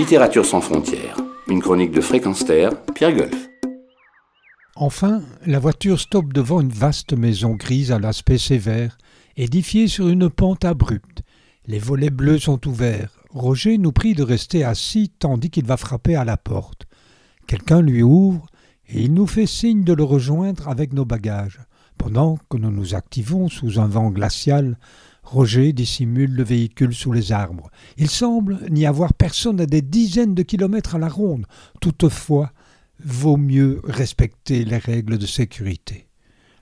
Littérature sans frontières, une chronique de Fréquence Pierre Golf. Enfin, la voiture stoppe devant une vaste maison grise à l'aspect sévère, édifiée sur une pente abrupte. Les volets bleus sont ouverts. Roger nous prie de rester assis tandis qu'il va frapper à la porte. Quelqu'un lui ouvre et il nous fait signe de le rejoindre avec nos bagages. Pendant que nous nous activons sous un vent glacial, Roger dissimule le véhicule sous les arbres. Il semble n'y avoir personne à des dizaines de kilomètres à la ronde. Toutefois, vaut mieux respecter les règles de sécurité.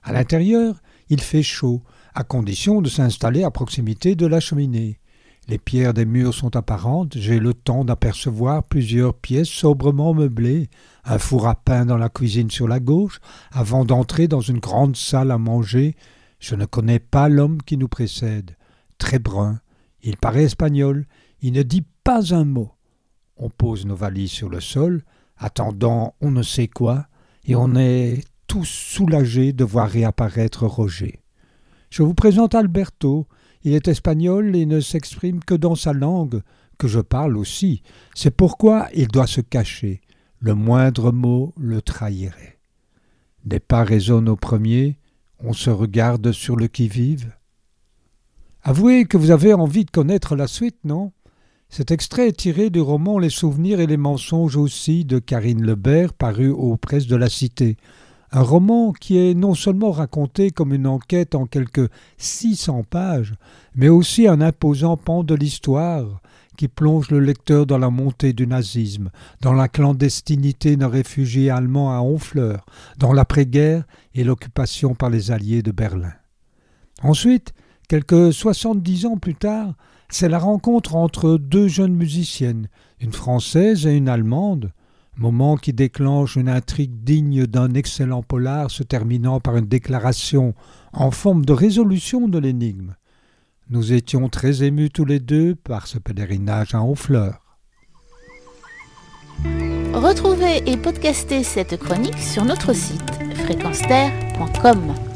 À l'intérieur, il fait chaud, à condition de s'installer à proximité de la cheminée. Les pierres des murs sont apparentes, j'ai le temps d'apercevoir plusieurs pièces sobrement meublées, un four à pain dans la cuisine sur la gauche, avant d'entrer dans une grande salle à manger. Je ne connais pas l'homme qui nous précède très brun, il paraît espagnol, il ne dit pas un mot. On pose nos valises sur le sol, attendant on ne sait quoi, et on est tous soulagés de voir réapparaître Roger. Je vous présente Alberto. Il est espagnol et ne s'exprime que dans sa langue, que je parle aussi. C'est pourquoi il doit se cacher. Le moindre mot le trahirait. Des pas résonnent au premier, on se regarde sur le qui-vive. Avouez que vous avez envie de connaître la suite, non? Cet extrait est tiré du roman Les souvenirs et les mensonges aussi de Karine Lebert, paru aux presses de la Cité. Un roman qui est non seulement raconté comme une enquête en quelques 600 pages, mais aussi un imposant pan de l'histoire qui plonge le lecteur dans la montée du nazisme, dans la clandestinité d'un réfugié allemand à Honfleur, dans l'après-guerre et l'occupation par les Alliés de Berlin. Ensuite, Quelques soixante-dix ans plus tard, c'est la rencontre entre deux jeunes musiciennes, une française et une allemande, moment qui déclenche une intrigue digne d'un excellent polar se terminant par une déclaration en forme de résolution de l'énigme. Nous étions très émus tous les deux par ce pèlerinage à Honfleur. Retrouvez et podcastez cette chronique sur notre site fréquenceterre.com.